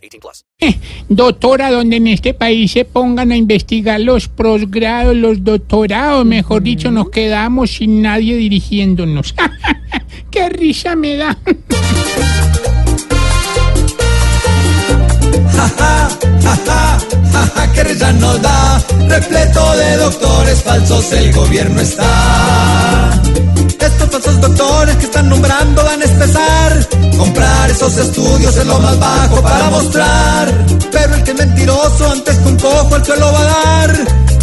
18 plus. Doctora, donde en este país se pongan a investigar los posgrados, los doctorados, mejor dicho, nos quedamos sin nadie dirigiéndonos. ¡Qué risa me da! que risa nos da, repleto de doctores falsos el gobierno está. Estos falsos doctores que están nombrando van a empezar, esos estudios es lo más bajo para mostrar, pero el que es mentiroso antes que un cojo el suelo va a dar,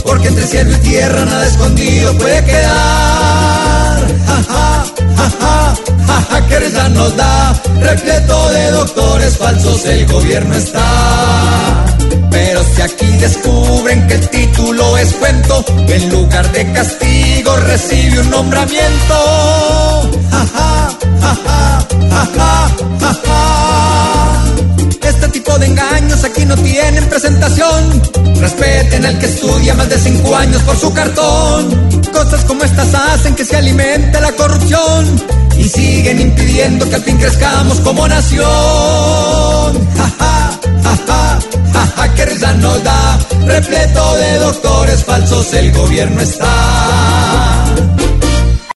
porque entre cielo y tierra nada escondido puede quedar. Ja, ja, ja, ja, ja, ja, que risa nos da, repleto de doctores falsos el gobierno está. Pero si aquí descubren que el título es cuento, en lugar de castigo recibe un nombramiento. No tienen presentación. Respeten al que estudia más de cinco años por su cartón. Cosas como estas hacen que se alimente la corrupción y siguen impidiendo que al fin crezcamos como nación. Ja, ja, ja, ja, ja, que risa nos da. Repleto de doctores falsos el gobierno está.